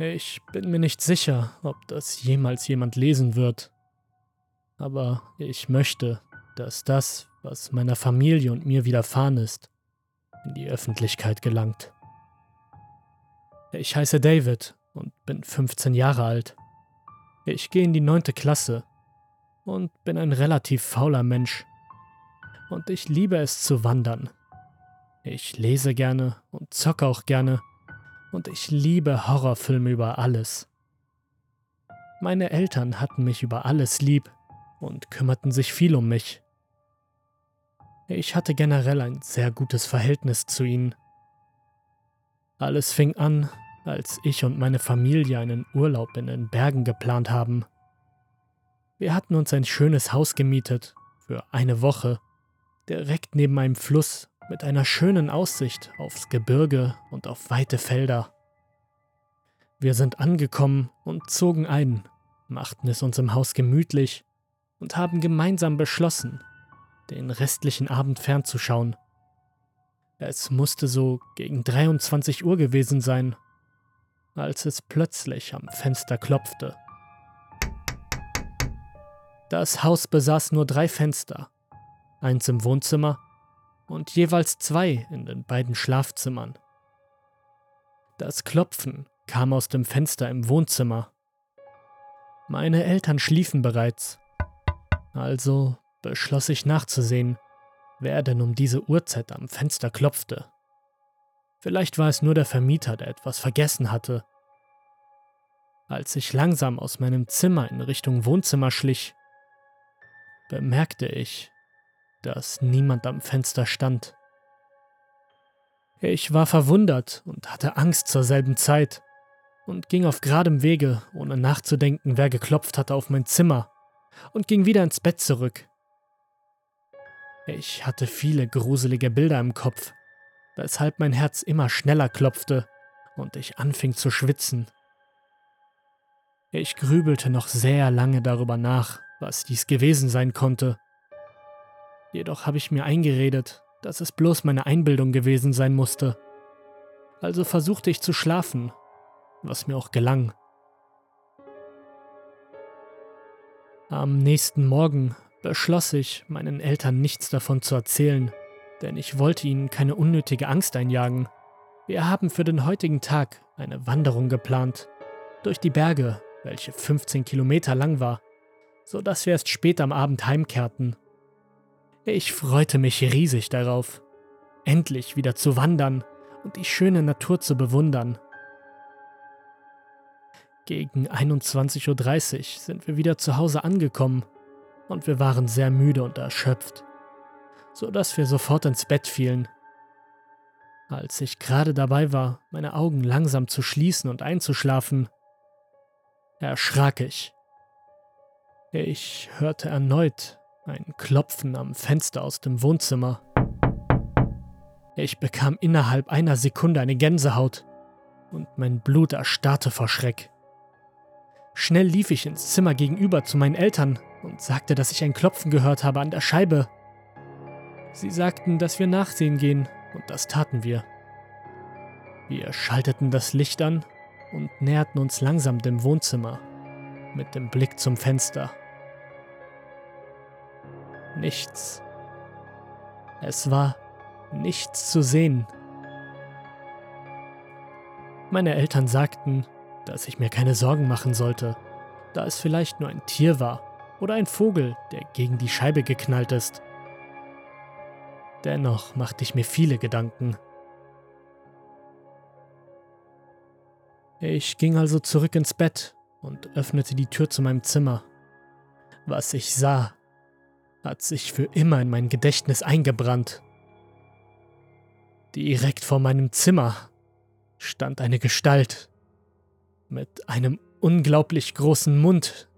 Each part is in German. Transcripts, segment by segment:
Ich bin mir nicht sicher, ob das jemals jemand lesen wird. Aber ich möchte, dass das, was meiner Familie und mir widerfahren ist, in die Öffentlichkeit gelangt. Ich heiße David und bin 15 Jahre alt. Ich gehe in die neunte Klasse und bin ein relativ fauler Mensch. Und ich liebe es zu wandern. Ich lese gerne und zocke auch gerne und ich liebe Horrorfilme über alles. Meine Eltern hatten mich über alles lieb und kümmerten sich viel um mich. Ich hatte generell ein sehr gutes Verhältnis zu ihnen. Alles fing an, als ich und meine Familie einen Urlaub in den Bergen geplant haben. Wir hatten uns ein schönes Haus gemietet für eine Woche, direkt neben einem Fluss mit einer schönen Aussicht aufs Gebirge und auf weite Felder. Wir sind angekommen und zogen ein, machten es uns im Haus gemütlich und haben gemeinsam beschlossen, den restlichen Abend fernzuschauen. Es musste so gegen 23 Uhr gewesen sein, als es plötzlich am Fenster klopfte. Das Haus besaß nur drei Fenster, eins im Wohnzimmer und jeweils zwei in den beiden Schlafzimmern. Das Klopfen kam aus dem Fenster im Wohnzimmer. Meine Eltern schliefen bereits, also beschloss ich nachzusehen, wer denn um diese Uhrzeit am Fenster klopfte. Vielleicht war es nur der Vermieter, der etwas vergessen hatte. Als ich langsam aus meinem Zimmer in Richtung Wohnzimmer schlich, bemerkte ich, dass niemand am Fenster stand. Ich war verwundert und hatte Angst zur selben Zeit und ging auf geradem Wege, ohne nachzudenken, wer geklopft hatte, auf mein Zimmer und ging wieder ins Bett zurück. Ich hatte viele gruselige Bilder im Kopf, weshalb mein Herz immer schneller klopfte und ich anfing zu schwitzen. Ich grübelte noch sehr lange darüber nach, was dies gewesen sein konnte Jedoch habe ich mir eingeredet, dass es bloß meine Einbildung gewesen sein musste. Also versuchte ich zu schlafen, was mir auch gelang. Am nächsten Morgen beschloss ich, meinen Eltern nichts davon zu erzählen, denn ich wollte ihnen keine unnötige Angst einjagen. Wir haben für den heutigen Tag eine Wanderung geplant, durch die Berge, welche 15 Kilometer lang war, so dass wir erst spät am Abend heimkehrten ich freute mich riesig darauf, endlich wieder zu wandern und die schöne Natur zu bewundern. Gegen 21.30 Uhr sind wir wieder zu Hause angekommen und wir waren sehr müde und erschöpft, so dass wir sofort ins Bett fielen. Als ich gerade dabei war, meine Augen langsam zu schließen und einzuschlafen, erschrak ich. Ich hörte erneut ein Klopfen am Fenster aus dem Wohnzimmer. Ich bekam innerhalb einer Sekunde eine Gänsehaut und mein Blut erstarrte vor Schreck. Schnell lief ich ins Zimmer gegenüber zu meinen Eltern und sagte, dass ich ein Klopfen gehört habe an der Scheibe. Sie sagten, dass wir nachsehen gehen, und das taten wir. Wir schalteten das Licht an und näherten uns langsam dem Wohnzimmer mit dem Blick zum Fenster. Nichts. Es war nichts zu sehen. Meine Eltern sagten, dass ich mir keine Sorgen machen sollte, da es vielleicht nur ein Tier war oder ein Vogel, der gegen die Scheibe geknallt ist. Dennoch machte ich mir viele Gedanken. Ich ging also zurück ins Bett und öffnete die Tür zu meinem Zimmer. Was ich sah, hat sich für immer in mein Gedächtnis eingebrannt. Direkt vor meinem Zimmer stand eine Gestalt mit einem unglaublich großen Mund,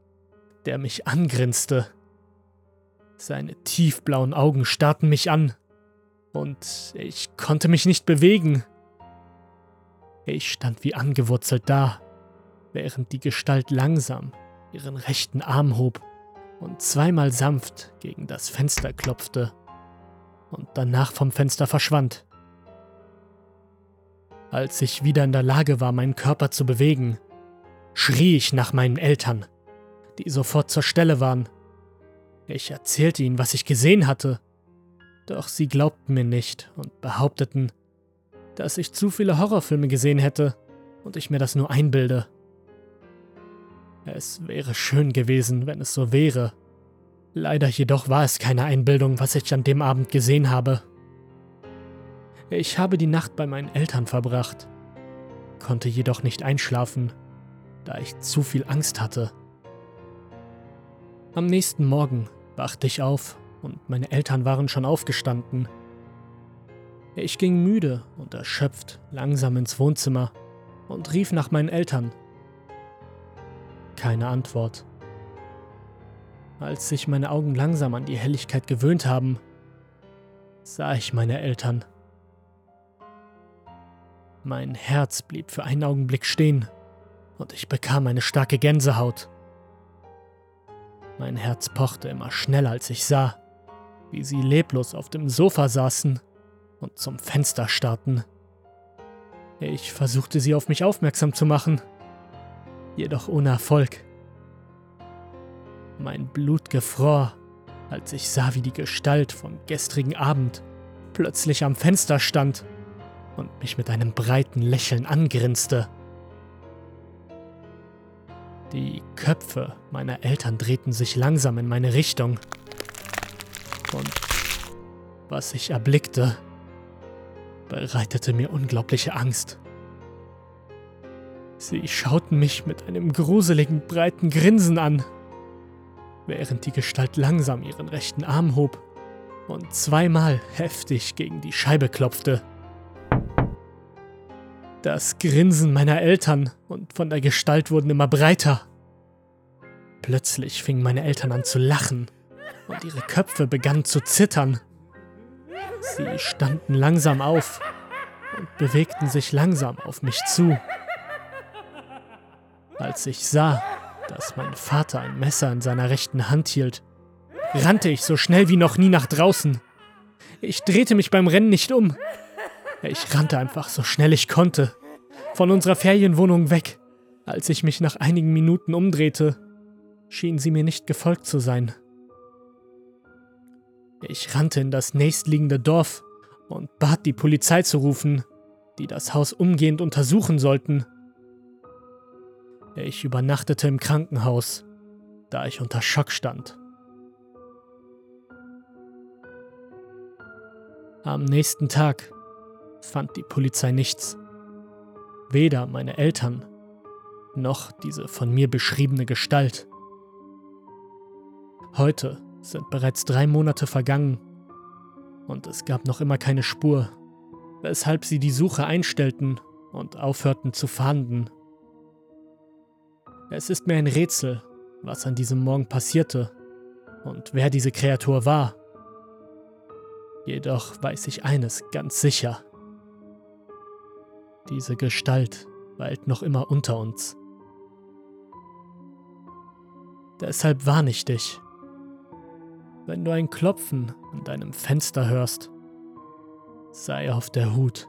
der mich angrinste. Seine tiefblauen Augen starrten mich an und ich konnte mich nicht bewegen. Ich stand wie angewurzelt da, während die Gestalt langsam ihren rechten Arm hob und zweimal sanft gegen das Fenster klopfte und danach vom Fenster verschwand. Als ich wieder in der Lage war, meinen Körper zu bewegen, schrie ich nach meinen Eltern, die sofort zur Stelle waren. Ich erzählte ihnen, was ich gesehen hatte, doch sie glaubten mir nicht und behaupteten, dass ich zu viele Horrorfilme gesehen hätte und ich mir das nur einbilde. Es wäre schön gewesen, wenn es so wäre. Leider jedoch war es keine Einbildung, was ich an dem Abend gesehen habe. Ich habe die Nacht bei meinen Eltern verbracht, konnte jedoch nicht einschlafen, da ich zu viel Angst hatte. Am nächsten Morgen wachte ich auf und meine Eltern waren schon aufgestanden. Ich ging müde und erschöpft langsam ins Wohnzimmer und rief nach meinen Eltern. Keine Antwort. Als sich meine Augen langsam an die Helligkeit gewöhnt haben, sah ich meine Eltern. Mein Herz blieb für einen Augenblick stehen und ich bekam eine starke Gänsehaut. Mein Herz pochte immer schneller, als ich sah, wie sie leblos auf dem Sofa saßen und zum Fenster starrten. Ich versuchte sie auf mich aufmerksam zu machen, jedoch ohne Erfolg. Mein Blut gefror, als ich sah, wie die Gestalt vom gestrigen Abend plötzlich am Fenster stand und mich mit einem breiten Lächeln angrinste. Die Köpfe meiner Eltern drehten sich langsam in meine Richtung. Und was ich erblickte, bereitete mir unglaubliche Angst. Sie schauten mich mit einem gruseligen, breiten Grinsen an, während die Gestalt langsam ihren rechten Arm hob und zweimal heftig gegen die Scheibe klopfte. Das Grinsen meiner Eltern und von der Gestalt wurden immer breiter. Plötzlich fingen meine Eltern an zu lachen und ihre Köpfe begannen zu zittern. Sie standen langsam auf und bewegten sich langsam auf mich zu. Als ich sah, dass mein Vater ein Messer in seiner rechten Hand hielt, rannte ich so schnell wie noch nie nach draußen. Ich drehte mich beim Rennen nicht um. Ich rannte einfach so schnell ich konnte. Von unserer Ferienwohnung weg. Als ich mich nach einigen Minuten umdrehte, schien sie mir nicht gefolgt zu sein. Ich rannte in das nächstliegende Dorf und bat die Polizei zu rufen, die das Haus umgehend untersuchen sollten. Ich übernachtete im Krankenhaus, da ich unter Schock stand. Am nächsten Tag fand die Polizei nichts. Weder meine Eltern noch diese von mir beschriebene Gestalt. Heute sind bereits drei Monate vergangen und es gab noch immer keine Spur, weshalb sie die Suche einstellten und aufhörten zu fahnden. Es ist mir ein Rätsel, was an diesem Morgen passierte und wer diese Kreatur war. Jedoch weiß ich eines ganz sicher. Diese Gestalt weilt noch immer unter uns. Deshalb warne ich dich. Wenn du ein Klopfen an deinem Fenster hörst, sei auf der Hut.